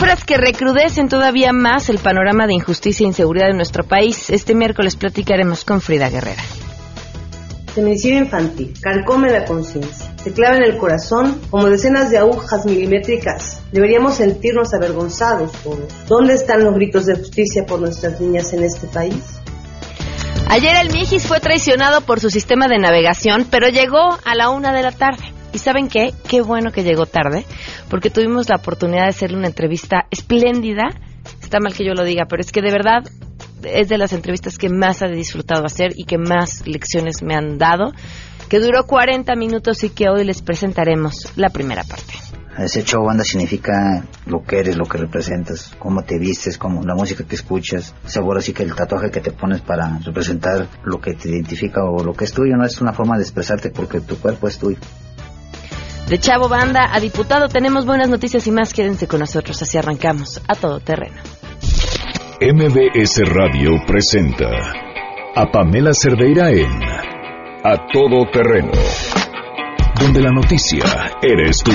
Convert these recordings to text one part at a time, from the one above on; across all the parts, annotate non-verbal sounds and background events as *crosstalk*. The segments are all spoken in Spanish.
Cifras que recrudecen todavía más el panorama de injusticia e inseguridad de nuestro país. Este miércoles platicaremos con Frida Guerrera. Feminicidio infantil, carcome la conciencia, se clava en el corazón como decenas de agujas milimétricas. Deberíamos sentirnos avergonzados todos. ¿Dónde están los gritos de justicia por nuestras niñas en este país? Ayer el Mijis fue traicionado por su sistema de navegación, pero llegó a la una de la tarde. ¿Y saben qué? Qué bueno que llegó tarde, porque tuvimos la oportunidad de hacerle una entrevista espléndida. Está mal que yo lo diga, pero es que de verdad es de las entrevistas que más he disfrutado hacer y que más lecciones me han dado, que duró 40 minutos y que hoy les presentaremos la primera parte. Ese show banda significa lo que eres, lo que representas, cómo te vistes, cómo la música que escuchas. Seguro así que el tatuaje que te pones para representar lo que te identifica o lo que es tuyo no es una forma de expresarte porque tu cuerpo es tuyo. De Chavo Banda a diputado tenemos buenas noticias y más. Quédense con nosotros, así arrancamos a todo terreno. MBS Radio presenta a Pamela Cerdeira en A Todo Terreno, donde la noticia eres tú.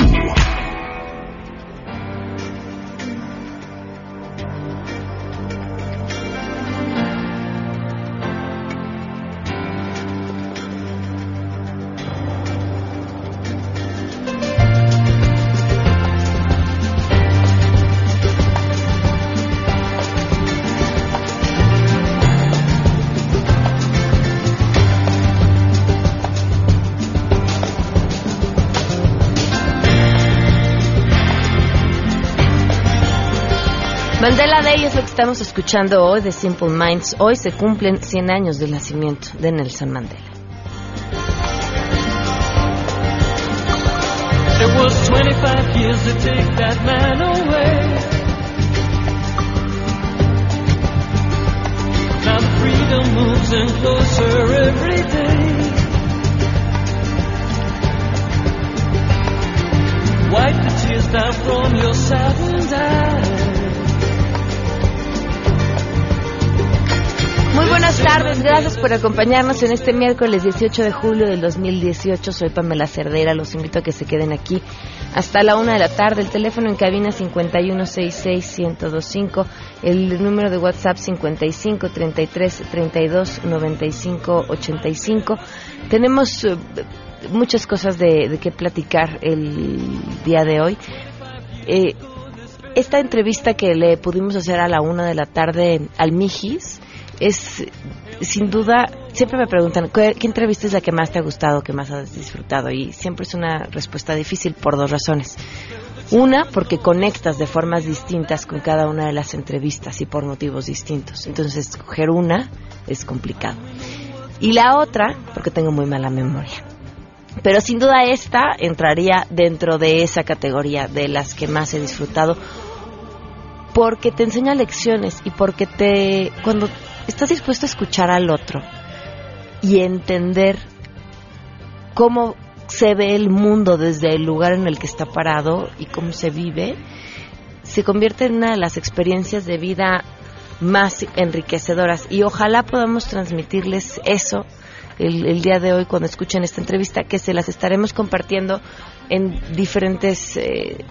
Estamos escuchando hoy de Simple Minds. Hoy se cumplen 100 años del nacimiento de Nelson Mandela. It was 25 years to take that man away. Now freedom moves in closer every day. Wipe the tears down from your saddened eyes. Muy buenas tardes, gracias por acompañarnos en este miércoles 18 de julio del 2018. Soy Pamela Cerdera, los invito a que se queden aquí hasta la una de la tarde. El teléfono en cabina 5166125, el número de WhatsApp 5533329585. Tenemos eh, muchas cosas de, de qué platicar el día de hoy. Eh, esta entrevista que le pudimos hacer a la una de la tarde al Mijis es sin duda, siempre me preguntan, ¿qué, entrevista es la que más te ha gustado, que más has disfrutado? Y siempre es una respuesta difícil por dos razones. Una, porque conectas de formas distintas con cada una de las entrevistas y por motivos distintos. Entonces, escoger una es complicado. Y la otra, porque tengo muy mala memoria. Pero sin duda esta entraría dentro de esa categoría de las que más he disfrutado porque te enseña lecciones y porque te cuando estás dispuesto a escuchar al otro y entender cómo se ve el mundo desde el lugar en el que está parado y cómo se vive, se convierte en una de las experiencias de vida más enriquecedoras. Y ojalá podamos transmitirles eso el, el día de hoy cuando escuchen esta entrevista que se las estaremos compartiendo en diferentes eh,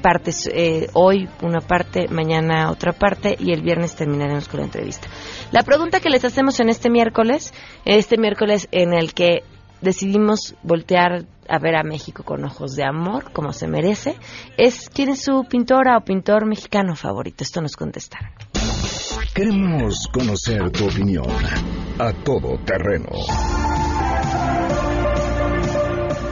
partes. Eh, hoy una parte, mañana otra parte y el viernes terminaremos con la entrevista. La pregunta que les hacemos en este miércoles, este miércoles en el que decidimos voltear a ver a México con ojos de amor, como se merece, es quién es su pintora o pintor mexicano favorito. Esto nos contestaron. Queremos conocer tu opinión. A todo terreno.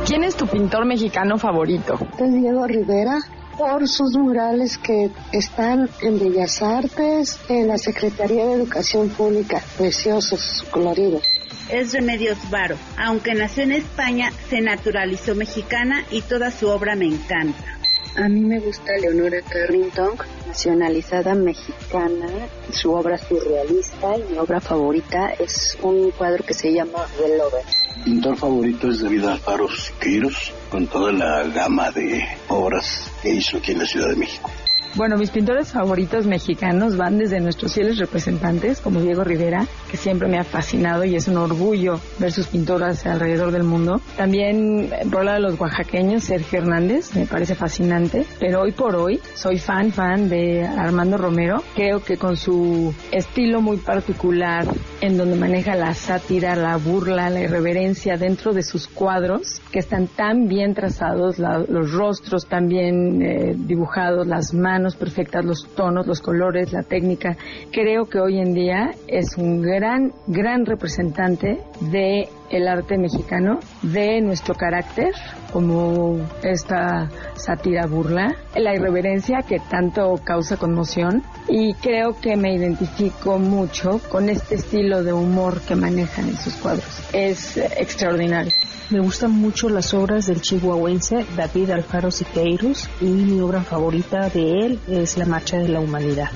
¿Quién es tu pintor mexicano favorito? Es Diego Rivera por sus murales que están en Bellas Artes, en la Secretaría de Educación Pública, preciosos, coloridos. Es Remedios Varo. Aunque nació en España, se naturalizó mexicana y toda su obra me encanta. A mí me gusta Leonora Carrington, nacionalizada mexicana, su obra surrealista y mi obra favorita es un cuadro que se llama The Lover. Mi pintor favorito es David Alfaro Siqueiros, con toda la gama de obras que hizo aquí en la Ciudad de México. Bueno, mis pintores favoritos mexicanos van desde nuestros fieles representantes, como Diego Rivera, que siempre me ha fascinado y es un orgullo ver sus pinturas alrededor del mundo. También por lado de los oaxaqueños, Sergio Hernández, me parece fascinante. Pero hoy por hoy soy fan, fan de Armando Romero. Creo que con su estilo muy particular, en donde maneja la sátira, la burla, la irreverencia dentro de sus cuadros, que están tan bien trazados, los rostros tan bien eh, dibujados, las manos perfectas, los tonos, los colores, la técnica. Creo que hoy en día es un gran, gran representante de el arte mexicano, de nuestro carácter, como esta sátira burla, la irreverencia que tanto causa conmoción y creo que me identifico mucho con este estilo de humor que manejan en sus cuadros. Es extraordinario. Me gustan mucho las obras del chihuahuense David Alfaro Siqueiros y mi obra favorita de él es La Marcha de la Humanidad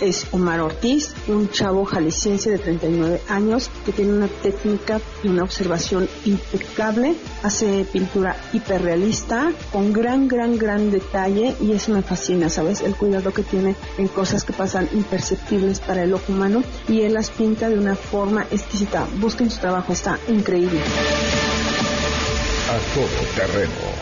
es Omar Ortiz, un chavo jalisciense de 39 años que tiene una técnica y una observación impecable, hace pintura hiperrealista con gran, gran, gran detalle y eso me fascina, ¿sabes? El cuidado que tiene en cosas que pasan imperceptibles para el ojo humano y él las pinta de una forma exquisita. Busquen su trabajo, está increíble. A todo terreno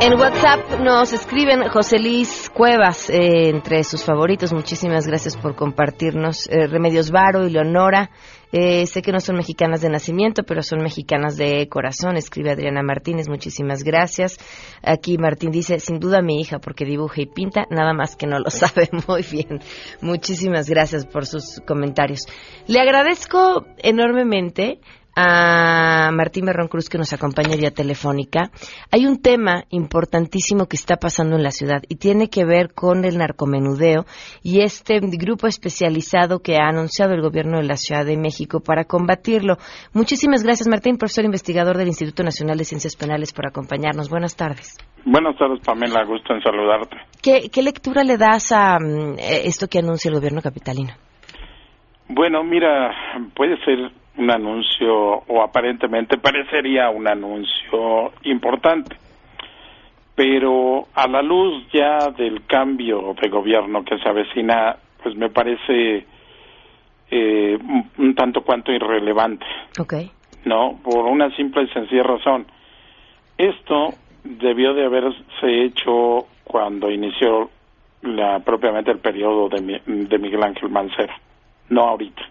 en WhatsApp nos escriben José Luis Cuevas, eh, entre sus favoritos. Muchísimas gracias por compartirnos. Eh, Remedios Varo y Leonora. Eh, sé que no son mexicanas de nacimiento, pero son mexicanas de corazón. Escribe Adriana Martínez. Muchísimas gracias. Aquí Martín dice, sin duda mi hija, porque dibuja y pinta, nada más que no lo *laughs* sabe muy bien. Muchísimas gracias por sus comentarios. Le agradezco enormemente a Martín Merrón Cruz que nos acompaña vía telefónica. Hay un tema importantísimo que está pasando en la ciudad y tiene que ver con el narcomenudeo y este grupo especializado que ha anunciado el gobierno de la Ciudad de México para combatirlo. Muchísimas gracias, Martín, profesor investigador del Instituto Nacional de Ciencias Penales, por acompañarnos. Buenas tardes. Buenas tardes, Pamela. Gusto en saludarte. ¿Qué, qué lectura le das a mm, esto que anuncia el gobierno capitalino? Bueno, mira, puede ser un anuncio, o aparentemente parecería un anuncio importante. Pero a la luz ya del cambio de gobierno que se avecina, pues me parece eh, un, tanto cuanto irrelevante. Okay. No, por una simple y sencilla razón. Esto debió de haberse hecho cuando inició la, propiamente el periodo de, de Miguel Ángel Mancera, no ahorita.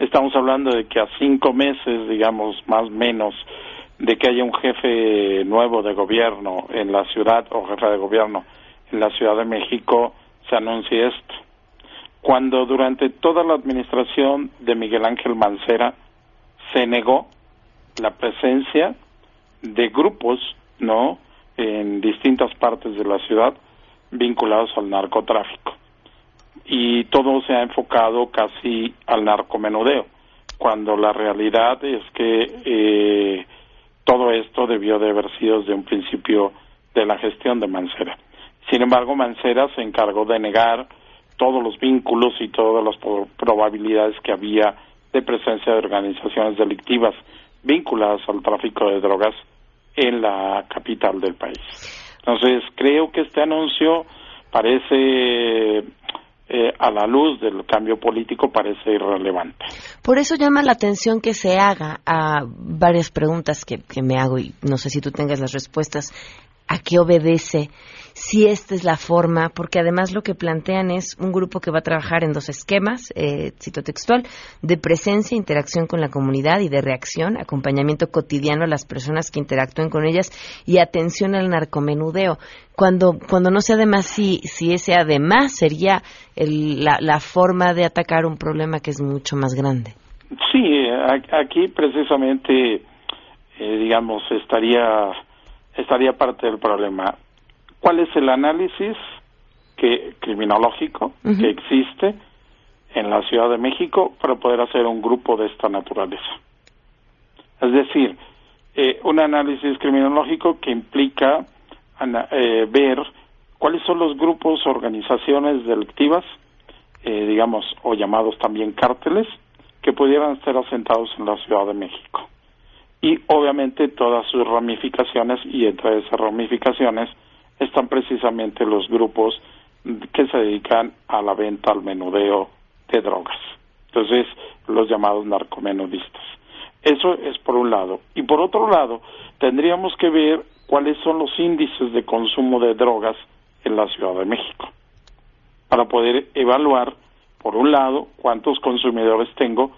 Estamos hablando de que a cinco meses, digamos, más o menos, de que haya un jefe nuevo de gobierno en la ciudad o jefa de gobierno en la Ciudad de México, se anuncie esto. Cuando durante toda la administración de Miguel Ángel Mancera se negó la presencia de grupos, ¿no?, en distintas partes de la ciudad vinculados al narcotráfico y todo se ha enfocado casi al narcomenudeo, cuando la realidad es que eh, todo esto debió de haber sido desde un principio de la gestión de Mancera. Sin embargo, Mancera se encargó de negar todos los vínculos y todas las probabilidades que había de presencia de organizaciones delictivas vinculadas al tráfico de drogas en la capital del país. Entonces, creo que este anuncio parece eh, a la luz del cambio político parece irrelevante. Por eso llama la atención que se haga a varias preguntas que, que me hago y no sé si tú tengas las respuestas. ¿A qué obedece? si esta es la forma, porque además lo que plantean es un grupo que va a trabajar en dos esquemas, eh, cito textual, de presencia, interacción con la comunidad y de reacción, acompañamiento cotidiano a las personas que interactúen con ellas y atención al narcomenudeo. Cuando, cuando no sé además si, si ese además sería la, la forma de atacar un problema que es mucho más grande. Sí, aquí precisamente, eh, digamos, estaría estaría parte del problema cuál es el análisis que criminológico que existe en la Ciudad de México para poder hacer un grupo de esta naturaleza. Es decir, eh, un análisis criminológico que implica eh, ver cuáles son los grupos, organizaciones delictivas, eh, digamos, o llamados también cárteles, que pudieran estar asentados en la Ciudad de México. Y obviamente todas sus ramificaciones, y entre esas ramificaciones están precisamente los grupos que se dedican a la venta, al menudeo de drogas. Entonces, los llamados narcomenudistas. Eso es por un lado. Y por otro lado, tendríamos que ver cuáles son los índices de consumo de drogas en la Ciudad de México para poder evaluar, por un lado, cuántos consumidores tengo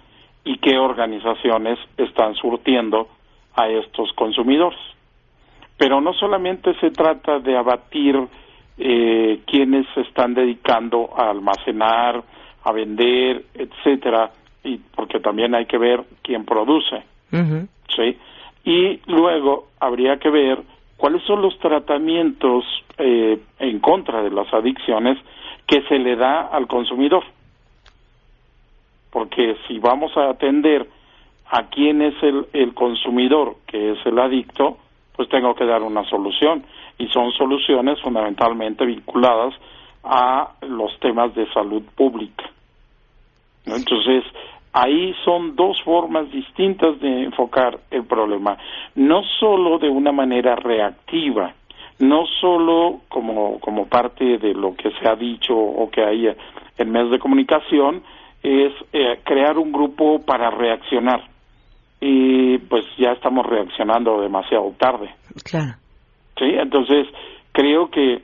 y qué organizaciones están surtiendo a estos consumidores. Pero no solamente se trata de abatir eh, quienes se están dedicando a almacenar, a vender, etcétera, y porque también hay que ver quién produce, ¿sí? Y luego habría que ver cuáles son los tratamientos eh, en contra de las adicciones que se le da al consumidor. Porque si vamos a atender a quién es el, el consumidor, que es el adicto, pues tengo que dar una solución. Y son soluciones fundamentalmente vinculadas a los temas de salud pública. Entonces, ahí son dos formas distintas de enfocar el problema, no solo de una manera reactiva, no solo como, como parte de lo que se ha dicho o que hay en medios de comunicación, es eh, crear un grupo para reaccionar. Y pues ya estamos reaccionando demasiado tarde. Claro. Sí, entonces creo que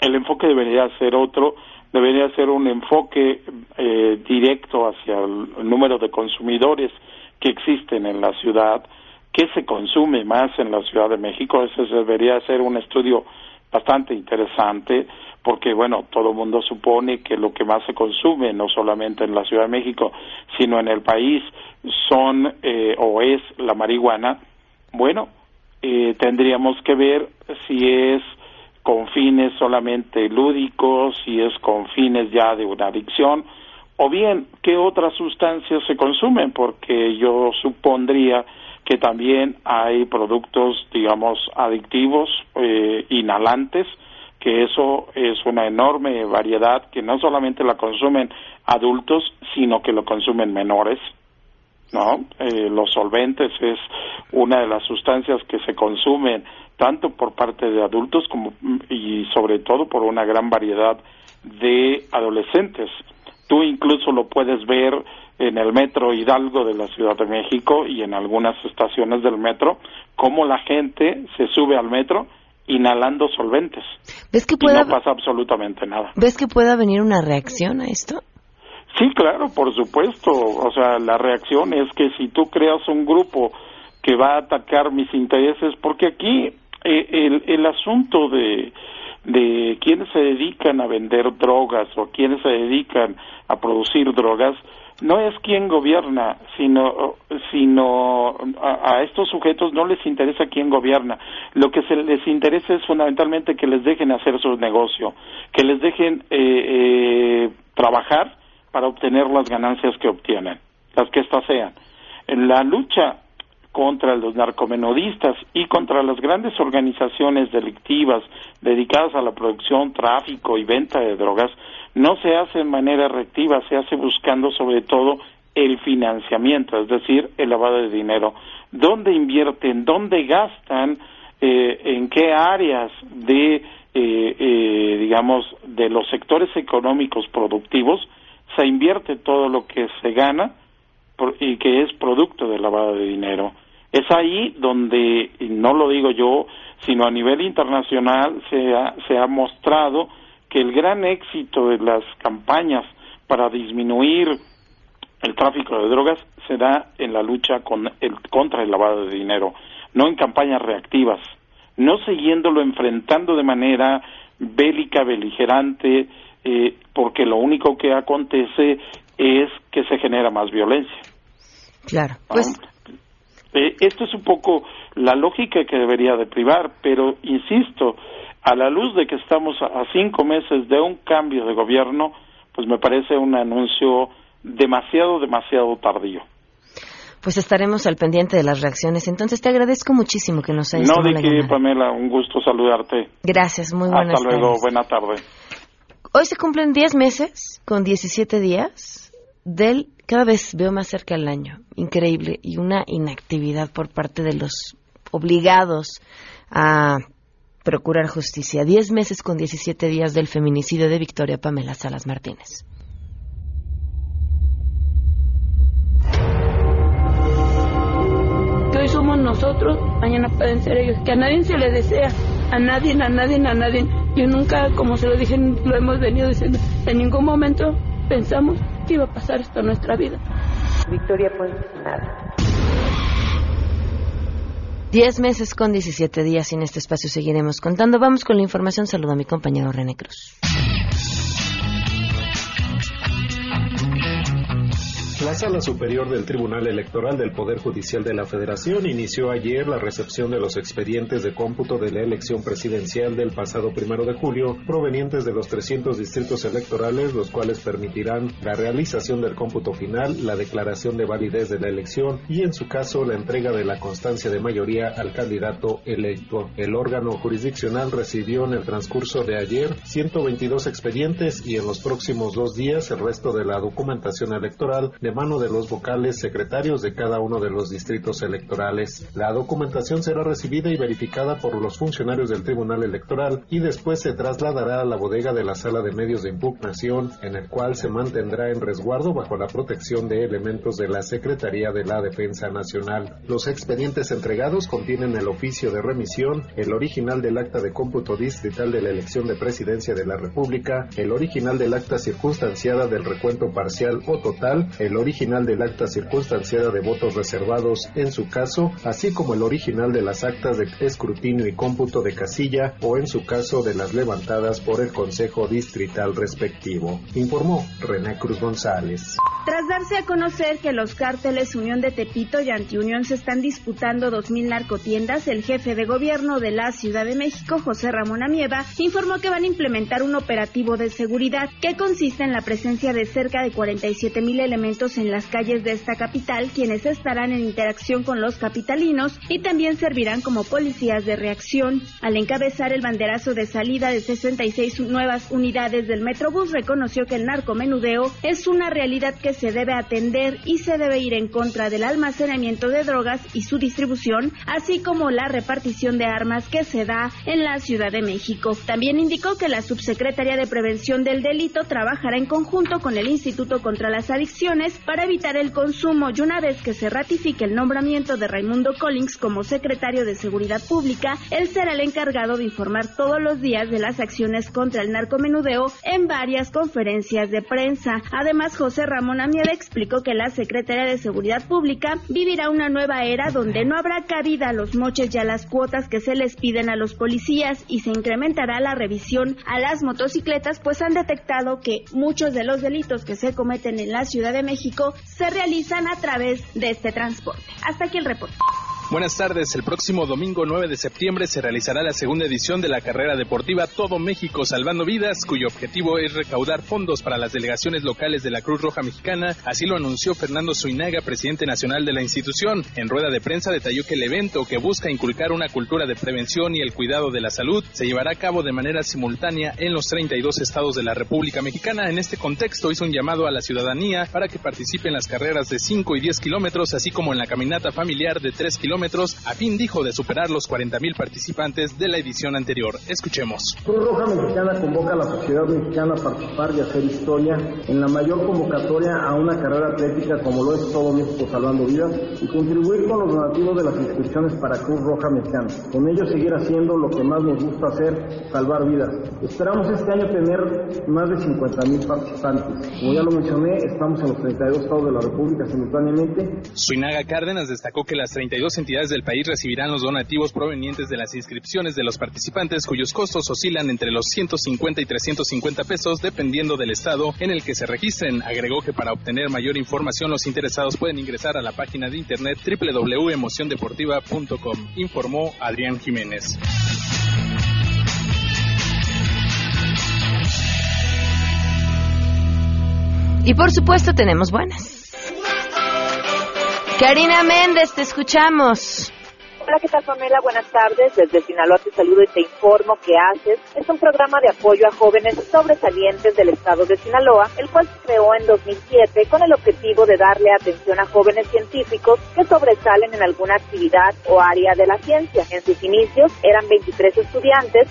el enfoque debería ser otro, debería ser un enfoque eh, directo hacia el, número de consumidores que existen en la ciudad, qué se consume más en la Ciudad de México, ese debería ser un estudio bastante interesante, porque bueno, todo el mundo supone que lo que más se consume, no solamente en la Ciudad de México, sino en el país, son eh, o es la marihuana. Bueno, eh, tendríamos que ver si es con fines solamente lúdicos, si es con fines ya de una adicción, o bien qué otras sustancias se consumen, porque yo supondría que también hay productos, digamos, adictivos, eh, inhalantes, que eso es una enorme variedad que no solamente la consumen adultos, sino que lo consumen menores. ¿no? Eh, los solventes es una de las sustancias que se consumen tanto por parte de adultos como y sobre todo por una gran variedad de adolescentes. Tú incluso lo puedes ver en el metro Hidalgo de la Ciudad de México y en algunas estaciones del metro cómo la gente se sube al metro inhalando solventes. ¿Ves que y no pasa absolutamente nada. ¿Ves que pueda venir una reacción a esto? Sí, claro, por supuesto. O sea, la reacción es que si tú creas un grupo que va a atacar mis intereses, porque aquí eh, el, el asunto de, de quienes se dedican a vender drogas o quienes se dedican a producir drogas no es quién gobierna, sino, sino a, estos sujetos no les interesa quién gobierna. Lo que se les interesa es fundamentalmente que les dejen hacer su negocio, que les dejen eh, eh, trabajar para obtener las ganancias que obtienen, las que éstas sean. En la lucha contra los narcomenodistas y contra las grandes organizaciones delictivas dedicadas a la producción, tráfico y venta de drogas, no se hace de manera reactiva, se hace buscando sobre todo el financiamiento, es decir, el lavado de dinero. ¿Dónde invierten? ¿Dónde gastan? Eh, ¿En qué áreas de, eh, eh, digamos, de los sectores económicos productivos se invierte todo lo que se gana y que es producto del lavado de dinero? Es ahí donde, y no lo digo yo, sino a nivel internacional se ha, se ha mostrado que el gran éxito de las campañas para disminuir el tráfico de drogas se da en la lucha con el, contra el lavado de dinero, no en campañas reactivas, no siguiéndolo enfrentando de manera bélica, beligerante, eh, porque lo único que acontece es que se genera más violencia. Claro. Pues... Eh, esto es un poco la lógica que debería de privar, pero insisto, a la luz de que estamos a cinco meses de un cambio de gobierno, pues me parece un anuncio demasiado, demasiado tardío. Pues estaremos al pendiente de las reacciones. Entonces te agradezco muchísimo que nos hayas No, de que, Pamela, un gusto saludarte. Gracias, muy buenas Hasta luego, buena tarde. Hoy se cumplen 10 meses con 17 días del cada vez veo más cerca el año, increíble, y una inactividad por parte de los obligados a procurar justicia. Diez meses con 17 días del feminicidio de Victoria Pamela Salas Martínez. Que hoy somos nosotros, mañana pueden ser ellos. Que a nadie se le desea, a nadie, a nadie, a nadie. Yo nunca, como se lo dije, lo hemos venido diciendo, en ningún momento pensamos que iba a pasar esto en nuestra vida. Victoria pues nada. Diez meses con 17 días y en este espacio seguiremos contando. Vamos con la información. Saludo a mi compañero René Cruz. La Sala Superior del Tribunal Electoral del Poder Judicial de la Federación inició ayer la recepción de los expedientes de cómputo de la elección presidencial del pasado primero de julio, provenientes de los 300 distritos electorales, los cuales permitirán la realización del cómputo final, la declaración de validez de la elección y, en su caso, la entrega de la constancia de mayoría al candidato electo. El órgano jurisdiccional recibió en el transcurso de ayer 122 expedientes y en los próximos dos días el resto de la documentación electoral de mano de los vocales secretarios de cada uno de los distritos electorales. La documentación será recibida y verificada por los funcionarios del Tribunal Electoral y después se trasladará a la bodega de la sala de medios de impugnación, en el cual se mantendrá en resguardo bajo la protección de elementos de la Secretaría de la Defensa Nacional. Los expedientes entregados contienen el oficio de remisión, el original del acta de cómputo distrital de la elección de presidencia de la República, el original del acta circunstanciada del recuento parcial o total, el original del acta circunstanciada de votos reservados en su caso, así como el original de las actas de escrutinio y cómputo de casilla o en su caso de las levantadas por el Consejo Distrital respectivo, informó René Cruz González. Tras darse a conocer que los cárteles Unión de Tepito y Antiunión se están disputando 2.000 narcotiendas, el jefe de gobierno de la Ciudad de México, José Ramón Amieva, informó que van a implementar un operativo de seguridad que consiste en la presencia de cerca de 47.000 elementos en las calles de esta capital, quienes estarán en interacción con los capitalinos y también servirán como policías de reacción. Al encabezar el banderazo de salida de 66 nuevas unidades del Metrobús, reconoció que el narcomenudeo es una realidad que se debe atender y se debe ir en contra del almacenamiento de drogas y su distribución, así como la repartición de armas que se da en la Ciudad de México. También indicó que la Subsecretaría de Prevención del Delito trabajará en conjunto con el Instituto contra las Adicciones para evitar el consumo y una vez que se ratifique el nombramiento de Raimundo Collins como secretario de Seguridad Pública, él será el encargado de informar todos los días de las acciones contra el narcomenudeo en varias conferencias de prensa. Además, José Ramón Amieva explicó que la Secretaría de Seguridad Pública vivirá una nueva era donde no habrá cabida a los moches y a las cuotas que se les piden a los policías y se incrementará la revisión a las motocicletas, pues han detectado que muchos de los delitos que se cometen en la Ciudad de México se realizan a través de este transporte. Hasta aquí el reporte. Buenas tardes. El próximo domingo 9 de septiembre se realizará la segunda edición de la carrera deportiva Todo México Salvando Vidas, cuyo objetivo es recaudar fondos para las delegaciones locales de la Cruz Roja Mexicana. Así lo anunció Fernando Zuinaga, presidente nacional de la institución. En rueda de prensa detalló que el evento, que busca inculcar una cultura de prevención y el cuidado de la salud, se llevará a cabo de manera simultánea en los 32 estados de la República Mexicana. En este contexto hizo un llamado a la ciudadanía para que participe en las carreras de 5 y 10 kilómetros, así como en la caminata familiar de 3 kilómetros a fin dijo de superar los 40.000 participantes de la edición anterior. Escuchemos. Cruz Roja Mexicana convoca a la sociedad mexicana a participar y hacer historia en la mayor convocatoria a una carrera atlética como lo es todo México salvando vidas y contribuir con los donativos de las inscripciones para Cruz Roja Mexicana. Con ello seguir haciendo lo que más nos gusta hacer, salvar vidas. Esperamos este año tener más de 50.000 participantes. Como ya lo mencioné, estamos en los 32 estados de la República simultáneamente. Suinaga Cárdenas destacó que las 32 entidades del país recibirán los donativos provenientes de las inscripciones de los participantes cuyos costos oscilan entre los 150 y 350 pesos dependiendo del estado en el que se registren. Agregó que para obtener mayor información los interesados pueden ingresar a la página de internet www.emociondeportiva.com, informó Adrián Jiménez. Y por supuesto tenemos buenas. Karina Méndez, te escuchamos. Hola, ¿qué tal Pamela? Buenas tardes. Desde Sinaloa te saludo y te informo que haces. Es un programa de apoyo a jóvenes sobresalientes del estado de Sinaloa, el cual se creó en 2007 con el objetivo de darle atención a jóvenes científicos que sobresalen en alguna actividad o área de la ciencia. En sus inicios eran 23 estudiantes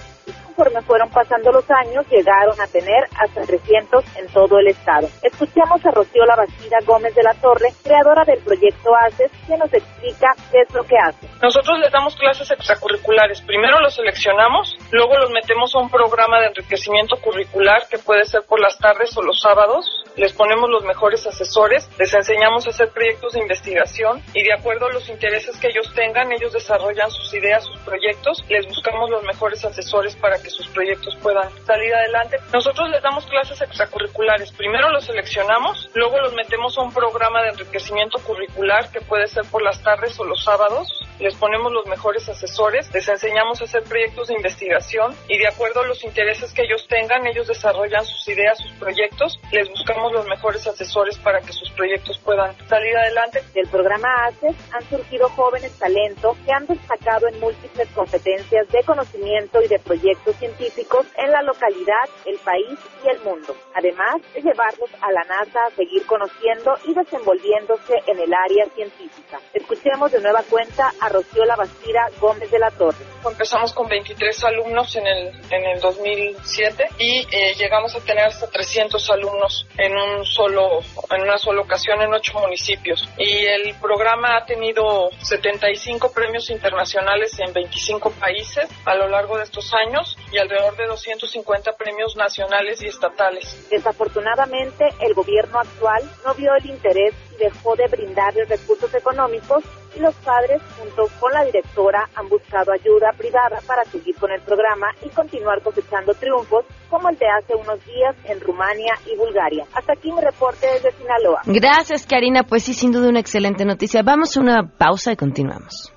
conforme fueron pasando los años, llegaron a tener hasta 300 en todo el estado. Escuchamos a Rocío Lavacira Gómez de la Torre, creadora del proyecto ACES, que nos explica qué es lo que hace. Nosotros les damos clases extracurriculares. Primero los seleccionamos, luego los metemos a un programa de enriquecimiento curricular que puede ser por las tardes o los sábados. Les ponemos los mejores asesores, les enseñamos a hacer proyectos de investigación y de acuerdo a los intereses que ellos tengan, ellos desarrollan sus ideas, sus proyectos. Les buscamos los mejores asesores para que sus proyectos puedan salir adelante. Nosotros les damos clases extracurriculares. Primero los seleccionamos, luego los metemos a un programa de enriquecimiento curricular que puede ser por las tardes o los sábados. Les ponemos los mejores asesores, les enseñamos a hacer proyectos de investigación y de acuerdo a los intereses que ellos tengan, ellos desarrollan sus ideas, sus proyectos. Les buscamos los mejores asesores para que sus proyectos puedan salir adelante. Del programa ACES han surgido jóvenes talentos que han destacado en múltiples competencias de conocimiento y de proyectos científicos en la localidad, el país y el mundo, además de llevarlos a la NASA a seguir conociendo y desenvolviéndose en el área científica. Escuchemos de nueva cuenta a Rocío Lavastira Gómez de la Torre. Empezamos con 23 alumnos en el, en el 2007 y eh, llegamos a tener hasta 300 alumnos en un solo en una sola ocasión en ocho municipios y el programa ha tenido 75 premios internacionales en 25 países a lo largo de estos años y alrededor de 250 premios nacionales y estatales. Desafortunadamente, el gobierno actual no vio el interés y dejó de brindarles recursos económicos y los padres, junto con la directora, han buscado ayuda privada para seguir con el programa y continuar cosechando triunfos como el de hace unos días en Rumania y Bulgaria. Hasta aquí mi reporte desde Sinaloa. Gracias, Karina. Pues sí, sin duda una excelente noticia. Vamos a una pausa y continuamos.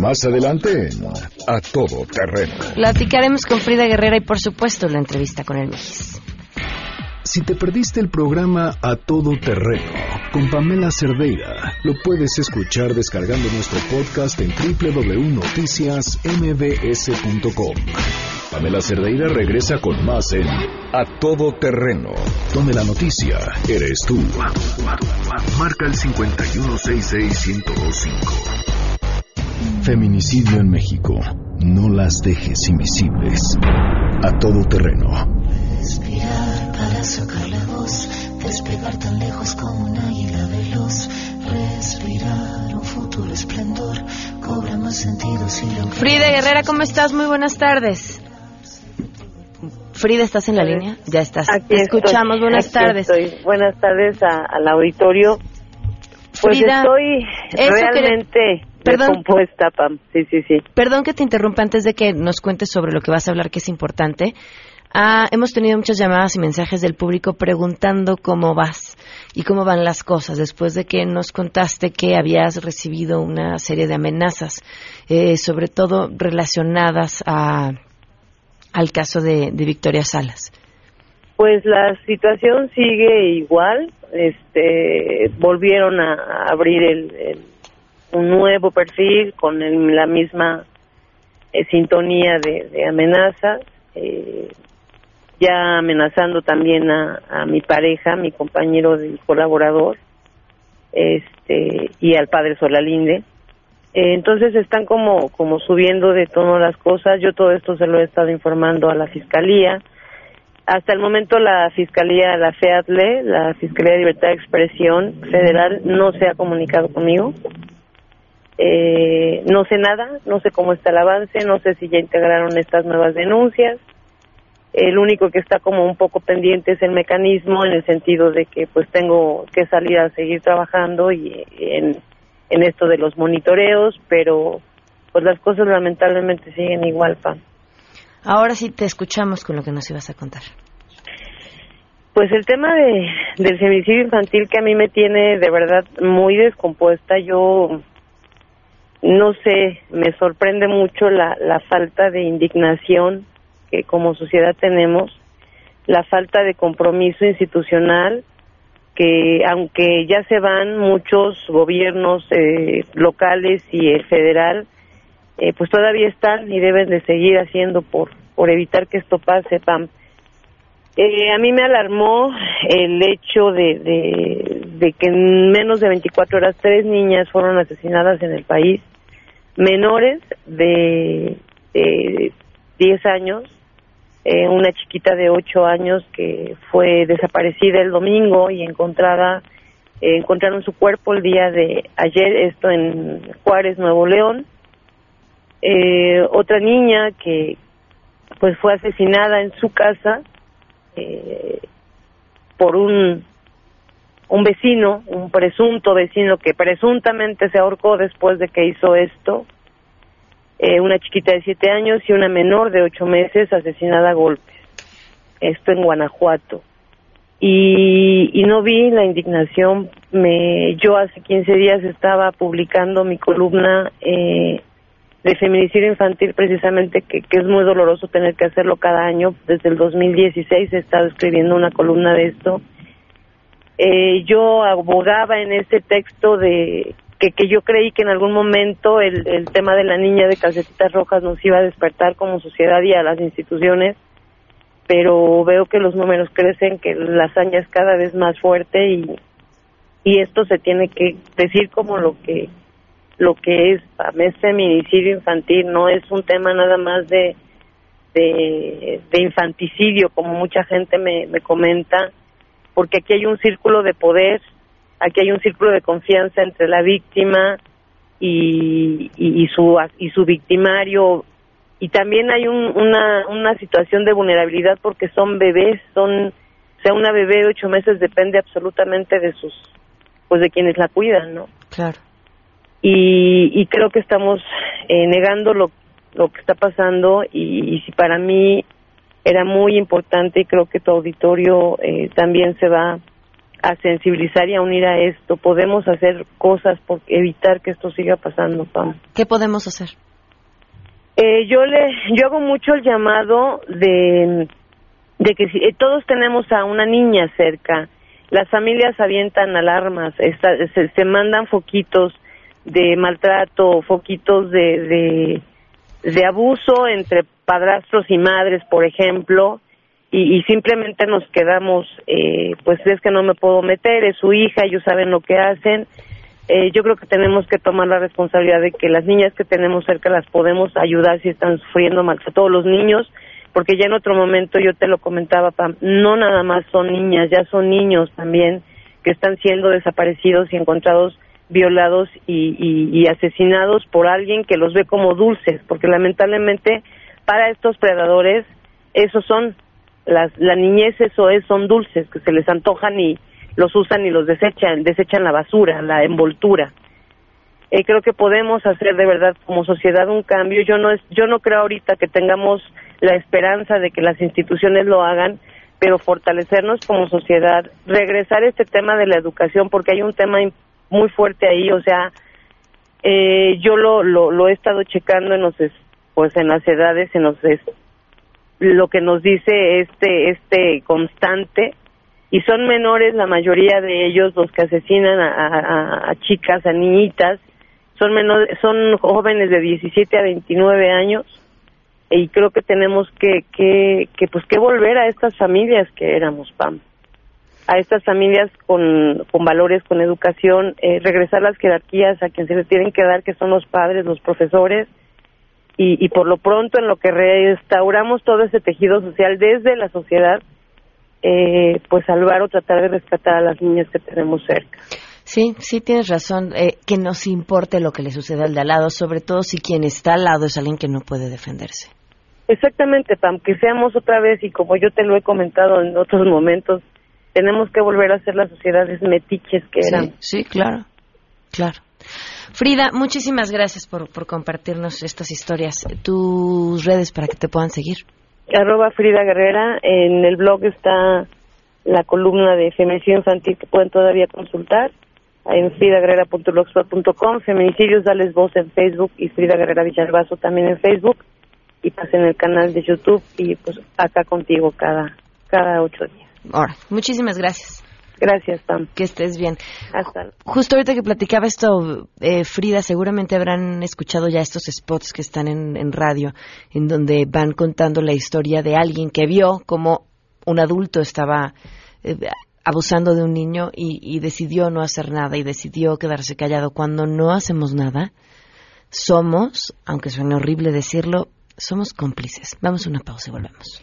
Más adelante, a todo terreno. Platicaremos con Frida Guerrera y por supuesto la entrevista con el Mijis. Si te perdiste el programa A Todo Terreno con Pamela Cerdeira, lo puedes escuchar descargando nuestro podcast en www.noticiasmbs.com. Pamela Cerdeira regresa con más en A Todo Terreno, donde la noticia eres tú. Marca el 5166125. Feminicidio en México. No las dejes invisibles. A todo terreno. Respirar para sacar la voz, despegar tan lejos como un águila veloz. Respirar un futuro esplendor, cobra más sentido si lo Frida Guerrera, ¿cómo estás? Muy buenas tardes. Frida, ¿estás en la línea? Ya estás. Aquí Te escuchamos. estoy, buenas aquí tardes. estoy. Buenas tardes a- al auditorio. Pues Frida, estoy eso que- realmente Perdón. Pam. Sí, sí, sí. Perdón que te interrumpa antes de que nos cuentes sobre lo que vas a hablar, que es importante. Ah, hemos tenido muchas llamadas y mensajes del público preguntando cómo vas y cómo van las cosas después de que nos contaste que habías recibido una serie de amenazas, eh, sobre todo relacionadas a, al caso de, de Victoria Salas. Pues la situación sigue igual. Este, volvieron a a abrir el, el- un nuevo perfil con el- la misma eh, sintonía de, amenazas, eh, ya amenazando también a, a mi pareja, mi compañero y colaborador, este, y al padre Solalinde. Eh, entonces están como, como subiendo de tono las cosas. Yo todo esto se lo he estado informando a la fiscalía. Hasta el momento la Fiscalía, la FEATLE, la Fiscalía de Libertad de Expresión Federal, no se ha comunicado conmigo. Eh, no sé nada, no sé cómo está el avance, no sé si ya integraron estas nuevas denuncias. El único que está como un poco pendiente es el mecanismo en el sentido de que pues tengo que salir a seguir trabajando y en, en esto de los monitoreos, pero pues las cosas lamentablemente siguen igual, Pam. Ahora sí te escuchamos con lo que nos ibas a contar. Pues el tema de, del femicidio infantil que a mí me tiene de verdad muy descompuesta, yo no sé, me sorprende mucho la, la falta de indignación que como sociedad tenemos, la falta de compromiso institucional que aunque ya se van muchos gobiernos eh, locales y el federal, eh, pues todavía están y deben de seguir haciendo por, por evitar que esto pase, Pam. Eh, a mí me alarmó el hecho de, de, de, que en menos de 24 horas tres niñas fueron asesinadas en el país, menores de, de 10 años, eh, una chiquita de 8 años que fue desaparecida el domingo y encontrada, eh, encontraron su cuerpo el día de ayer, esto en Juárez, Nuevo León. Eh, otra niña que pues fue asesinada en su casa eh, por un un vecino, un presunto vecino que presuntamente se ahorcó después de que hizo esto, eh, una chiquita de siete años y una menor de ocho meses asesinada a golpes. Esto en Guanajuato. Y, y no vi la indignación. Me, yo hace 15 días estaba publicando mi columna eh, de feminicidio infantil precisamente que, que, es muy doloroso tener que hacerlo cada año. Desde el 2016 he estado escribiendo una columna de esto. Eh, yo abogaba en ese texto de que, que yo creí que en algún momento el, el tema de la niña de calcetitas rojas nos iba a despertar como sociedad y a las instituciones, pero veo que los números crecen, que la hazaña es cada vez más fuerte y, esto se tiene que decir como lo que lo que es, es feminicidio infantil, no es un tema nada más de, de, de infanticidio, como mucha gente me, me comenta, porque aquí hay un círculo de poder, aquí hay un círculo de confianza entre la víctima y, y, y su y su victimario. Y también hay un, una una situación de vulnerabilidad porque son bebés son o sea una bebé de ocho meses depende absolutamente de sus pues de quienes la cuidan no claro. Y, y creo que estamos eh, negando lo, lo que está pasando y, y, si para mí era muy importante y creo que tu auditorio eh, también se va a sensibilizar y a unir a esto. Podemos hacer cosas por evitar que esto siga pasando, Pam. ¿Qué podemos hacer? Eh, yo le, yo hago mucho el llamado de, de que si, eh, todos tenemos a una niña cerca, las familias avientan alarmas, esta, se, se mandan foquitos de maltrato, foquitos de, de, de abuso entre padrastros y madres, por ejemplo, y, y simplemente nos quedamos, eh, pues es que no me puedo meter, es su hija, ellos saben lo que hacen. Eh, yo creo que tenemos que tomar la responsabilidad de que las niñas que tenemos cerca las podemos ayudar si están sufriendo maltrato, todos los niños, porque ya en otro momento yo te lo comentaba, Pam, no nada más son niñas, ya son niños también que están siendo desaparecidos y encontrados violados y, y, y, asesinados por alguien que los ve como dulces, porque lamentablemente para estos predadores esos son las la niñez eso es son dulces que se les antojan y los usan y los desechan, desechan la basura, la envoltura. Eh, creo que podemos hacer de verdad como sociedad un cambio. Yo no es, yo no creo ahorita que tengamos la esperanza de que las instituciones lo hagan, pero fortalecernos como sociedad, regresar este tema de la educación, porque hay un tema muy fuerte ahí, o sea, eh, yo lo, lo, lo he estado checando en los, pues en las edades, en los, lo que nos dice este, este constante, y son menores la mayoría de ellos los que asesinan a, a, chicas, a niñitas, son menores, son jóvenes de 17 a 29 años, y creo que tenemos que, que, que pues que volver a estas familias que éramos, Pam. A estas familias con, con valores, con educación, eh, regresar las jerarquías a quien se les tienen que dar, que son los padres, los profesores, y, y por lo pronto en lo que restauramos todo ese tejido social desde la sociedad, eh, pues salvar o tratar de rescatar a las niñas que tenemos cerca. Sí, sí tienes razón, eh, que nos importe lo que le sucede al de al lado, sobre todo si quien está al lado es alguien que no puede defenderse. Exactamente, Pam, que seamos otra vez, y como yo te lo he comentado en otros momentos, tenemos que volver a ser las sociedades metiches que eran. Sí, sí, claro, claro. Frida, muchísimas gracias por, por compartirnos estas historias. Tus redes para que te puedan seguir. Arroba Frida Guerrera. En el blog está la columna de feminicidio infantil que pueden todavía consultar en fridaguerrera.blogspot.com. Feminicidios, dales voz en Facebook y Frida Guerrera Villalbazo también en Facebook. Y pasen el canal de YouTube y pues acá contigo cada, cada ocho días. Ahora, muchísimas gracias. Gracias, Pam. Que estés bien. Hasta luego. Justo ahorita que platicaba esto, eh, Frida, seguramente habrán escuchado ya estos spots que están en, en radio, en donde van contando la historia de alguien que vio como un adulto estaba eh, abusando de un niño y, y decidió no hacer nada y decidió quedarse callado. Cuando no hacemos nada, somos, aunque suene horrible decirlo, somos cómplices. Vamos a una pausa y volvemos.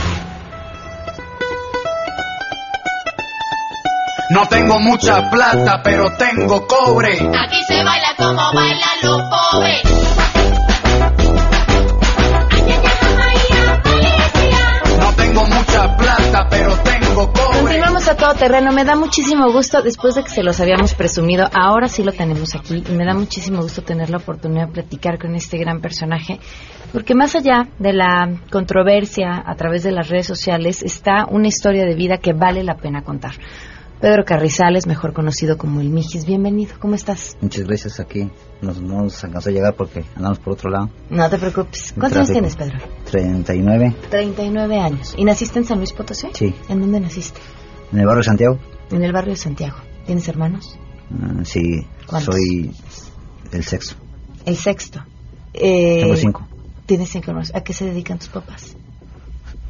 No tengo mucha plata, pero tengo cobre. Aquí se baila como bailan los pobres. No tengo mucha plata, pero tengo cobre. Continuamos a todo terreno. Me da muchísimo gusto, después de que se los habíamos presumido, ahora sí lo tenemos aquí y me da muchísimo gusto tener la oportunidad de platicar con este gran personaje, porque más allá de la controversia a través de las redes sociales está una historia de vida que vale la pena contar. Pedro Carrizales, mejor conocido como el Mijis, bienvenido, ¿cómo estás? Muchas gracias aquí. Nos, no nos alcanzó a llegar porque andamos por otro lado. No te preocupes. ¿Cuántos años tienes, Pedro? 39. 39 años. ¿Y naciste en San Luis Potosí? Sí. ¿En dónde naciste? En el barrio de Santiago. En el barrio de Santiago. ¿Tienes hermanos? Uh, sí, ¿Cuántos? soy el sexto. El sexto. Eh, Tengo cinco. ¿Tienes cinco hermanos? ¿A qué se dedican tus papás?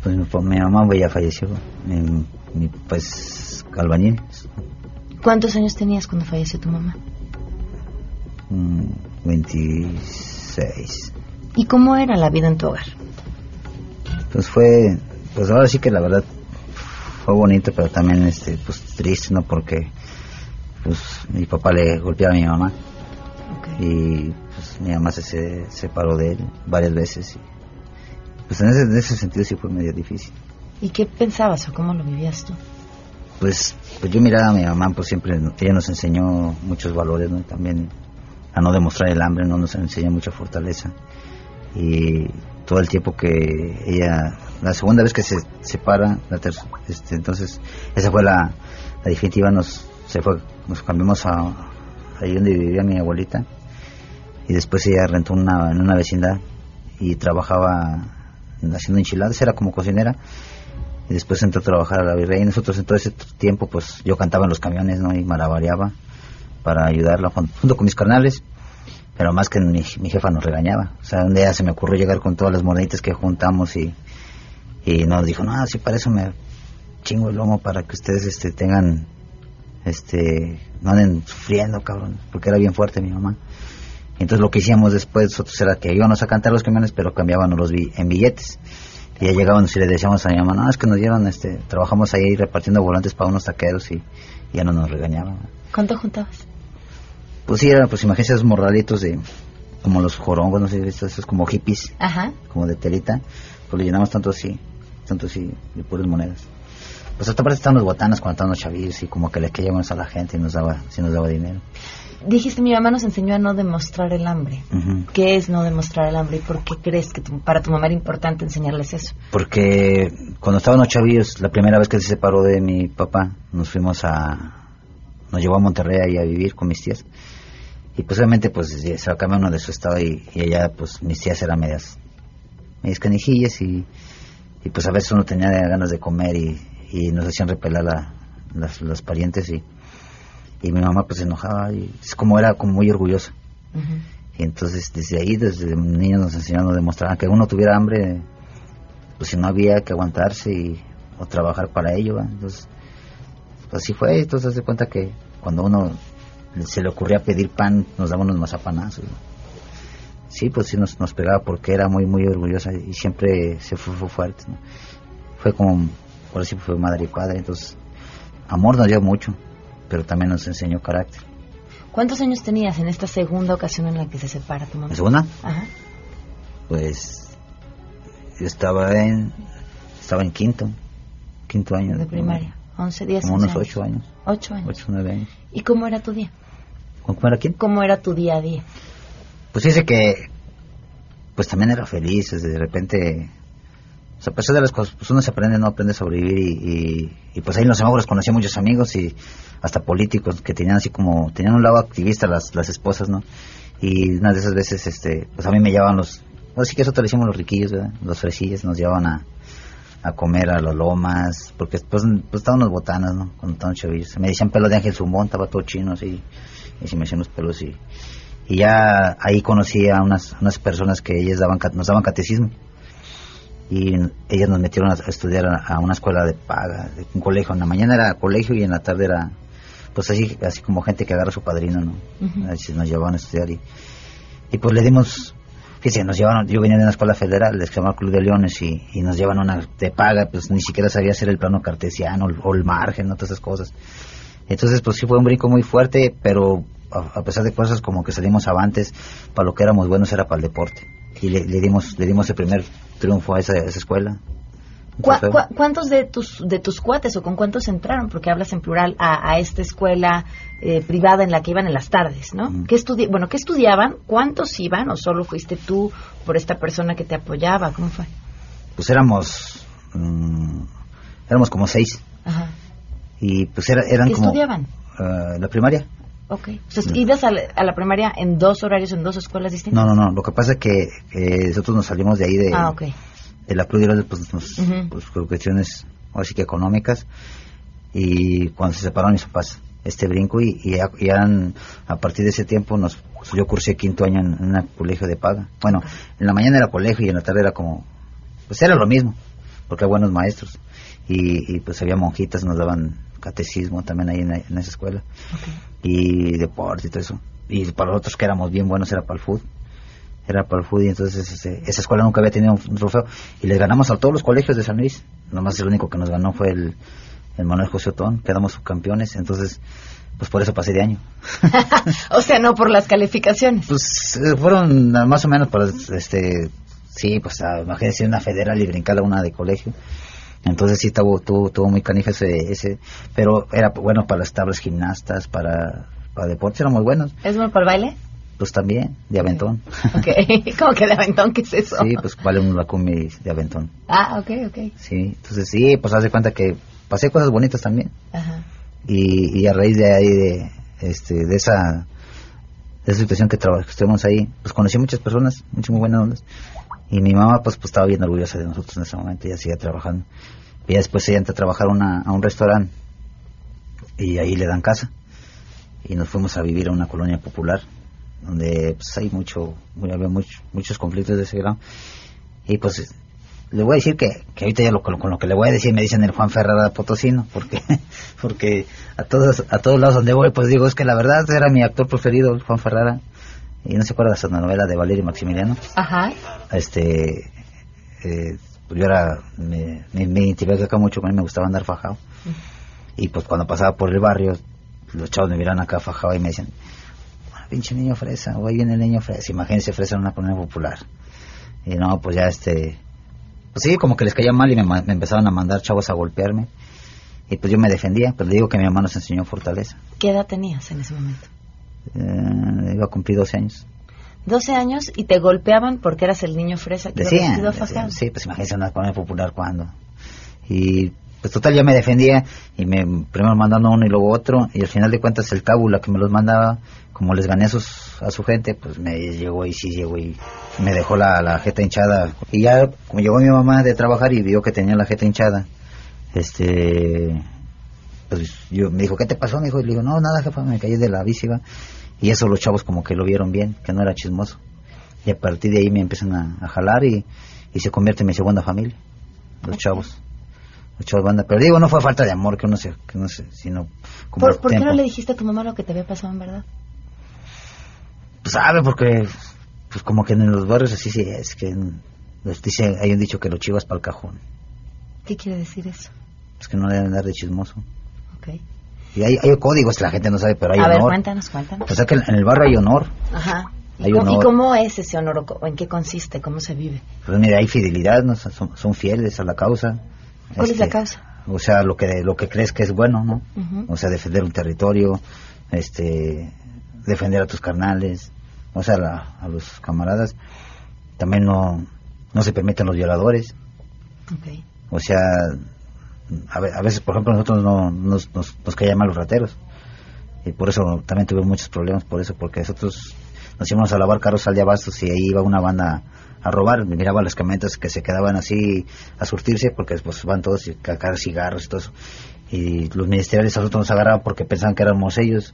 Pues mi, mi mamá pues, ya falleció. Mi, mi, pues albañil. ¿Cuántos años tenías cuando falleció tu mamá? Mm, 26. ¿Y cómo era la vida en tu hogar? Pues fue, pues ahora sí que la verdad fue bonito, pero también este, pues triste, ¿no? Porque pues mi papá le golpeaba a mi mamá y pues mi mamá se, se separó de él varias veces. Y, pues en ese, en ese sentido sí fue medio difícil. ¿Y qué pensabas o cómo lo vivías tú? Pues, pues yo miraba a mi mamá, pues siempre ella nos enseñó muchos valores, ¿no? También a no demostrar el hambre, no nos enseñó mucha fortaleza. Y todo el tiempo que ella, la segunda vez que se separa, la ter, este, entonces esa fue la, la, definitiva, nos se fue, nos cambiamos a ahí donde vivía mi abuelita y después ella rentó una, en una vecindad y trabajaba haciendo enchiladas, era como cocinera y después entró a trabajar a la Virrey. Y nosotros en todo ese tiempo pues yo cantaba en los camiones ¿no? y malabareaba para ayudarla junto con mis carnales. Pero más que mi, jefa nos regañaba. O sea un día se me ocurrió llegar con todas las moneditas que juntamos y, y nos dijo no sí para eso me chingo el lomo para que ustedes este tengan este no anden sufriendo cabrón porque era bien fuerte mi mamá entonces lo que hicimos después nosotros era que íbamos a cantar los camiones pero cambiábamos los en billetes y ya llegábamos y le decíamos a mi mamá, no, es que nos dieron, este, trabajamos ahí repartiendo volantes para unos taqueros y, y ya no nos regañaban. ¿Cuánto juntabas? Pues sí, eran, pues imagínense esos morralitos de, como los jorongos, no sé, esos como hippies, Ajá. como de telita, pues lo llenamos tanto así, tanto así, de puras monedas. Pues hasta parte estaban los botanas cuando estaban los chavillos y como que le queríamos a la gente y nos daba, sí nos daba dinero. Dijiste, mi mamá nos enseñó a no demostrar el hambre. Uh -huh. ¿Qué es no demostrar el hambre y por qué crees que tu, para tu mamá era importante enseñarles eso? Porque cuando estaban los chavillos, la primera vez que se separó de mi papá, nos fuimos a... Nos llevó a Monterrey ahí a vivir con mis tías. Y pues obviamente pues cambiar uno de su estado y, y, allá pues mis tías eran medias, medias canijillas y, y pues a veces uno tenía ganas de comer y, y nos hacían repelar la, las, los parientes y y mi mamá pues se enojaba y es como era como muy orgullosa uh -huh. y entonces desde ahí desde niños nos enseñaron a demostrar que uno tuviera hambre pues si no había que aguantarse y o trabajar para ello ¿va? entonces pues así fue entonces se cuenta que cuando uno se le ocurría pedir pan nos daban unos mazapanazos sí pues sí nos, nos pegaba porque era muy muy orgullosa y siempre se fue, fue fuerte ¿no? fue como por así fue madre y padre entonces amor nos dio mucho pero también nos enseñó carácter. ¿Cuántos años tenías en esta segunda ocasión en la que se separa tu mamá? ¿La segunda? Ajá. Pues yo estaba en estaba en quinto, quinto año de, primaria. 11 días. Como unos ocho años. Ocho años. Ocho, nueve años. ¿Y cómo era tu día? ¿Cómo era quién? ¿Cómo era tu día a día? Pues dice que, pues también era feliz, de repente, o sea, a pesar de las cosas, pues uno se aprende, no aprende a sobrevivir y, y, pues ahí en los semáforos conocí a muchos amigos y hasta políticos que tenían así como, tenían un lado activista las, las esposas, ¿no? Y una de esas veces, este, pues a mí me llevaban los, así que eso te lo decimos los riquillos, ¿verdad? Los fresillos nos llevaban a, a comer a los lomas, porque pues, pues estaban unas botanas, ¿no? Cuando estaban chavillos. Me decían pelo de Ángel Zumón, estaba todo chino así, y se me hacían los pelos y, y ya ahí conocí a unas, unas personas que ellas daban, nos daban catecismo. Y ellas nos metieron a, estudiar a, una escuela de paga, de un colegio. En la mañana era colegio y en la tarde era, pues así, así como gente que agarra a su padrino, ¿no? Así nos llevaban a estudiar y, y pues le dimos Fíjense, nos llevaron, yo venía de una escuela federal, de llamaba Club de Leones, y, y, nos llevan una de paga, pues ni siquiera sabía hacer el plano cartesiano o el margen, ¿no? todas esas cosas. Entonces, pues sí fue un brinco muy fuerte, pero a, pesar de cosas como que salimos avantes, para lo que éramos buenos era para el deporte. Y le, dimos le dimos el primer triunfo a esa, esa escuela. cuántos de tus, de tus cuates o con cuántos entraron? Porque hablas en plural a, a esta escuela eh, privada en la que iban en las tardes, ¿no? ¿Qué estudi bueno, ¿qué estudiaban? ¿Cuántos iban? ¿O solo fuiste tú por esta persona que te apoyaba? ¿Cómo fue? Pues éramos, mm, éramos como seis. Ajá. Y pues era, eran ¿Qué como... estudiaban? Uh, la primaria. Ok. Sea, ¿ibas a la, primaria en dos horarios, en dos escuelas distintas? No, no, no. Lo que pasa es que eh, nosotros nos salimos de ahí de, ah, okay. de la Cruz de pues, nos, pues, por cuestiones, así que económicas. Y cuando se separaron mis papás, este brinco y, y, a partir de ese tiempo nos pues, yo cursé quinto año en, un colegio de paga. Bueno, en la mañana era colegio y en la tarde era como, pues era lo mismo, porque había buenos maestros. Y, pues había monjitas, nos daban catecismo también ahí en, esa escuela. Y deporte y todo eso. Y para los otros que éramos bien buenos era para el fútbol. Era para el fútbol y entonces ese, esa escuela nunca había tenido un, trofeo. Y les ganamos a todos los colegios de San Luis. Nomás el único que nos ganó fue el, el Manuel José Otón, quedamos subcampeones, entonces pues por eso pasé de año. *laughs* *laughs* o sea, no por las calificaciones. Pues eh, fueron más o menos por este sí, pues ah, imagínense una federal y brincar a una de colegio. Entonces sí tuvo, tuvo, muy canija ese, ese, pero era bueno para las tablas gimnastas, para, para deportes, era muy buenos. ¿Es bueno para baile? Pues también, de aventón. Ok, *laughs* ¿cómo que de aventón? ¿Qué es eso? Sí, pues vale un lacumi de aventón. Ah, ok, ok. Sí, entonces sí, pues haz de cuenta que pasé cosas bonitas también. Y, y, a raíz de ahí, de, este, de esa de esa situación que, que estuvimos ahí, pues conocí muchas personas, muchas muy buenas ondas. Y mi mamá, pues, pues estaba bien orgullosa de nosotros en ese momento, ella seguía trabajando. Y después ella entra a trabajar una, a un restaurante y ahí le dan casa. Y nos fuimos a vivir a una colonia popular, donde pues, hay mucho, había mucho, muchos conflictos de ese grado. Y pues le voy a decir que, que ahorita ya lo, con, lo que le voy a decir me dicen el Juan Ferrara Potosino, porque *laughs* porque a todos a todos lados donde voy pues digo, es que la verdad era mi actor preferido, Juan Ferrara, y no se acuerda de esa novela de Valerio Maximiliano. Ajá. Este, eh, yo era, me, me, acá mucho, a mí me gustaba andar fajado, y pues cuando pasaba por el barrio, los chavos me miran acá fajado y me dicen, pinche niño fresa, o ahí viene el niño fresa, imagínense fresa en una colonia popular. Y no, pues ya este pues sí, como que les caía mal y me, empezaban a mandar chavos a golpearme. Y pues yo me defendía, pero digo que mi mamá nos enseñó fortaleza. ¿Qué edad tenías en ese momento? Eh, iba a cumplir 12 años. 12 años y te golpeaban porque eras el niño fresa que decía, Sí, pues imagínense una colonia popular cuando. Y pues total ya me defendía y me primero mandando uno y luego otro y al final de cuentas el cábula que me los mandaba como les gané a, sus, a su gente, pues me llegó y sí llegó y me dejó la, la jeta hinchada. Y ya, como llegó mi mamá de trabajar y vio que tenía la jeta hinchada, este, pues yo me dijo, ¿qué te pasó? Me dijo, y le digo, no, nada, jefa, me caí de la bici, Y eso los chavos como que lo vieron bien, que no era chismoso. Y a partir de ahí me empiezan a, jalar y, y, se convierte en mi segunda familia, los chavos. Los chavos banda. Pero digo, no fue falta de amor que uno se, que no sé, sino como ¿Por, ¿por qué no le dijiste a tu mamá lo que te había pasado en verdad? Pues sabe, porque pues como que en los barrios así sí es que dice, hay un dicho que lo chivas para el cajón. ¿Qué quiere decir eso? Es que no deben andar de chismoso. Ok. Y hay, hay códigos que la gente no sabe, pero hay honor. A ver, cuéntanos, cuéntanos. O sea que en el barrio hay honor. Ajor. ¿Y, cómo, es ese honor? ¿O en qué consiste? ¿Cómo se vive? Pues mira, hay fidelidad, ¿no? son, fieles a la causa. ¿Cuál es la este, causa? O sea, lo que lo que crees que es bueno, ¿no? O sea, defender un territorio, este defender a tus carnales, o sea, a los camaradas. También no, no se permiten los violadores. O sea, a, veces, por ejemplo, nosotros no nos, nos, nos caían mal los rateros. Y por eso también tuve muchos problemas, por eso, porque nosotros nos íbamos a lavar carros al de y ahí iba una banda a robar, miraba las camionetas que se quedaban así a surtirse porque pues van todos a cacar cigarros y todo eso. Y los ministeriales a nosotros nos agarraban porque pensaban que éramos ellos.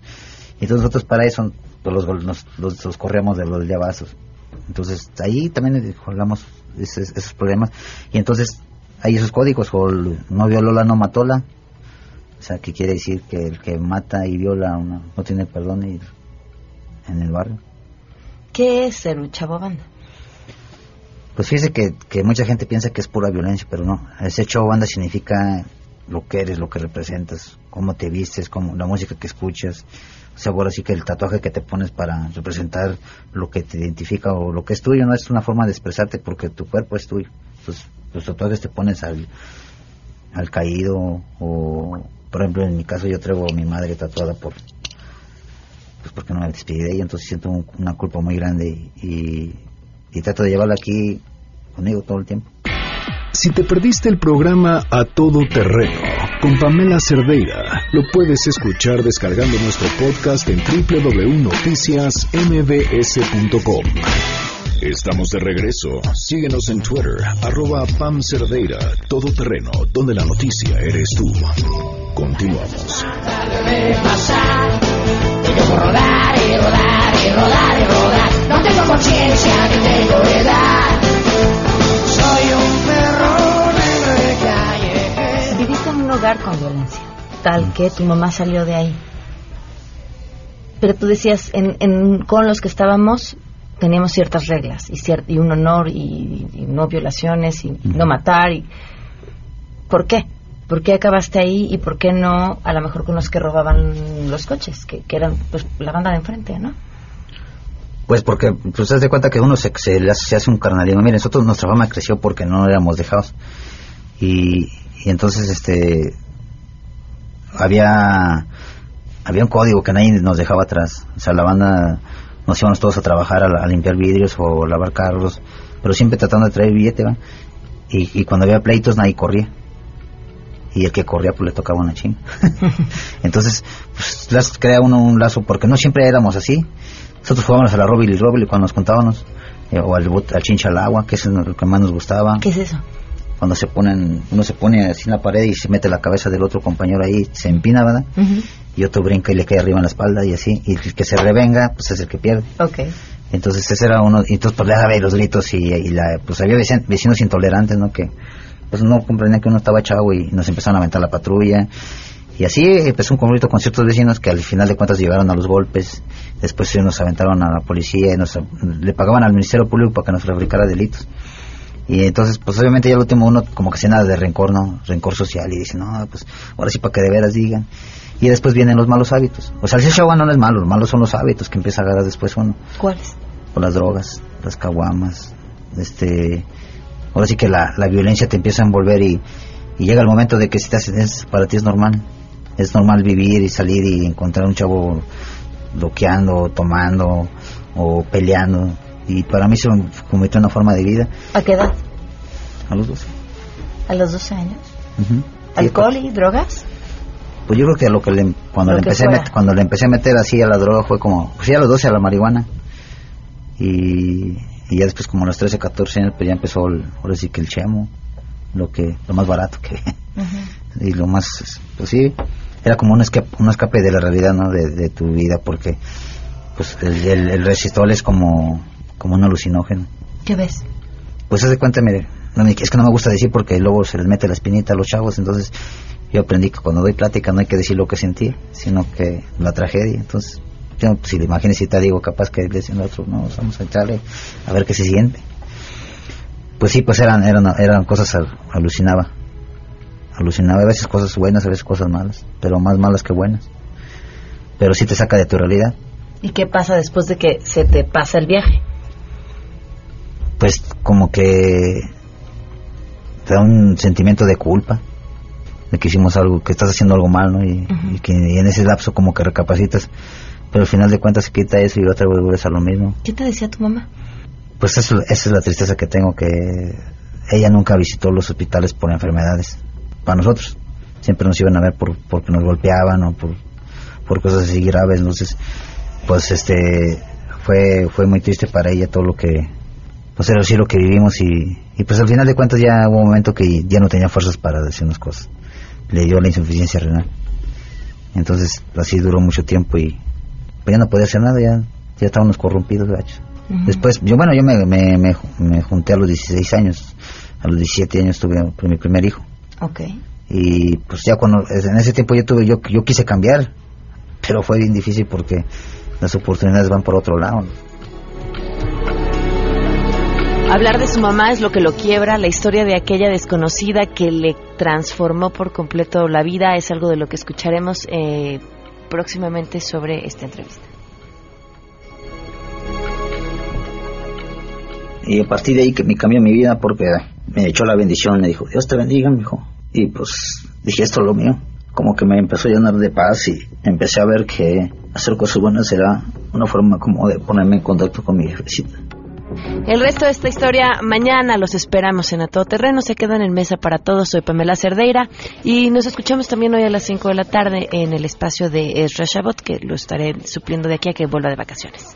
Y entonces nosotros para eso los, nos, los, corríamos de los de. Entonces ahí también hablamos esos, esos problemas. Y entonces hay esos códigos, o no violó la no matóla. O sea, que quiere decir que el que mata y viola no tiene perdón en el barrio. ¿Qué es ser un chavo banda? Pues fíjese que, que mucha gente piensa que es pura violencia, pero no. Ese chavo banda significa lo que eres, lo que representas, cómo te vistes, cómo, la música que escuchas. O sea, ahora sí que el tatuaje que te pones para representar lo que te identifica o lo que es tuyo, no es una forma de expresarte porque tu cuerpo es tuyo. Entonces, los tatuajes te pones al, al caído o, por ejemplo, en mi caso yo traigo a mi madre tatuada por pues porque no me despedí de ella, entonces siento una culpa muy grande y, y trato de llevarla aquí conmigo todo el tiempo. Si te perdiste el programa A Todo Terreno con Pamela Cerdeira, lo puedes escuchar descargando nuestro podcast en www.noticiasmbs.com. Estamos de regreso. Síguenos en Twitter, arroba Pam Cerdeira, Todo Terreno, donde la noticia eres tú. Continuamos. Viviste en un hogar con violencia, tal que tu mamá salió de ahí. Pero tú decías, en, con los que estábamos teníamos ciertas reglas y, y un honor y, no violaciones y no matar. Y, ¿Por qué? ¿Por qué acabaste ahí y por qué no a lo mejor con los que robaban los coches, que, eran pues, la banda de enfrente, ¿no? Pues porque, pues te das cuenta que uno se, se, hace un carnalismo. Miren, nosotros nuestra fama creció porque no éramos dejados. Y, entonces, este, había, había un código que nadie nos dejaba atrás. O sea, la banda, nos íbamos todos a trabajar a, limpiar vidrios o lavar carros, pero siempre tratando de traer billete, ¿va? Y, cuando había pleitos nadie corría y el que corría pues le tocaba una chinga. *laughs* Entonces, pues crea uno un lazo, porque no siempre éramos así. Nosotros jugábamos a la Robil y Robil cuando nos contábamos, eh, o al, al chincha al agua, que es lo que más nos gustaba. ¿Qué es eso? Cuando se ponen, uno se pone así en la pared y se mete la cabeza del otro compañero ahí, se empina, ¿verdad? Y otro brinca y le cae arriba en la espalda y así, y el que se revenga, pues es el que pierde. Okay. Entonces ese era uno, y entonces pues le daba los gritos y, y la, pues había vecinos intolerantes, ¿no? Que pues no comprendían que uno estaba chavo y nos empezaron a aventar la patrulla. Y así empezó un conflicto con ciertos vecinos que al final de cuentas llegaron a los golpes. Después nos aventaron a la policía y nos, le pagaban al Ministerio Público para que nos fabricara delitos. Y entonces, pues obviamente ya el último uno como que se nada de rencor, ¿no? Rencor social y dice, no, pues ahora sí para que de veras digan. Y después vienen los malos hábitos. O sea, el chavo no es malo, los malos son los hábitos que empieza a agarrar después uno. ¿Cuáles? Con las drogas, las caguamas, este, ahora sí que la, la violencia te empieza a envolver y, llega el momento de que si te haces, para ti es normal. Es normal vivir y salir y encontrar un chavo bloqueando, tomando o peleando. Y para mí se convirtió en una forma de vida. ¿A qué edad? A los 12. ¿A los 12 años? ¿Alcohol y drogas? Pues yo creo que lo que le, cuando le empecé a meter, cuando le empecé a meter así a la droga fue como pues ya a los 12 a la marihuana y y ya después como a los 13, 14 años pues ya empezó ahora sí que el chemo, lo que lo más barato que *laughs* y lo más pues sí, era como un escape, un escape de la realidad, ¿no? De, tu vida porque pues el, el, resistol es como como un alucinógeno. ¿Qué ves? Pues haz de cuenta, mire, es que no me gusta decir porque luego se les mete la espinita a los chavos, entonces yo aprendí que cuando doy plática no hay que decir lo que sentí, sino que la tragedia, entonces si le imaginas si te digo capaz que le dicen otro, no, vamos a echarle a ver qué se siente. Pues sí, pues eran, eran, eran cosas, alucinaba. Alucinaba a veces cosas buenas, a veces cosas malas, pero más malas que buenas. Pero sí te saca de tu realidad. ¿Y qué pasa después de que se te pasa el viaje? Pues como que te da un sentimiento de culpa de que hicimos algo, que estás haciendo algo mal, ¿no? Y, y que y en ese lapso como que recapacitas Pero al final de cuentas se quita eso y otra vez vuelves a lo mismo. ¿Qué te decía tu mamá? Pues eso, esa es la tristeza que tengo, que ella nunca visitó los hospitales por enfermedades. Para nosotros. Siempre nos iban a ver por, porque nos golpeaban o por, por cosas así graves. Entonces, pues este fue fue muy triste para ella todo lo que pues era así lo que vivimos y, y pues al final de cuentas ya hubo un momento que ya no tenía fuerzas para decirnos cosas. Le dio la insuficiencia renal. Entonces así duró mucho tiempo y pues ya no podía hacer nada ya ya estábamos corrompidos gachos. Después yo bueno yo me, me, me, junté a los 16 años. A los 17 años tuve mi primer hijo. Ok. y pues ya cuando en ese tiempo yo tuve yo yo quise cambiar pero fue bien difícil porque las oportunidades van por otro lado. Hablar de su mamá es lo que lo quiebra, la historia de aquella desconocida que le transformó por completo la vida es algo de lo que escucharemos eh, próximamente sobre esta entrevista. Y a partir de ahí que me cambió mi vida porque me echó la bendición, me dijo, Dios te bendiga, mi hijo. Y pues dije, esto es lo mío. Como que me empezó a llenar de paz y empecé a ver que hacer cosas buenas será una forma como de ponerme en contacto con mi jefecita. El resto de esta historia mañana los esperamos en A Todo Terreno. Se quedan en mesa para todos. Soy Pamela Cerdeira y nos escuchamos también hoy a las 5 de la tarde en el espacio de Ezra Shabot, que lo estaré supliendo de aquí a que vuelva de vacaciones.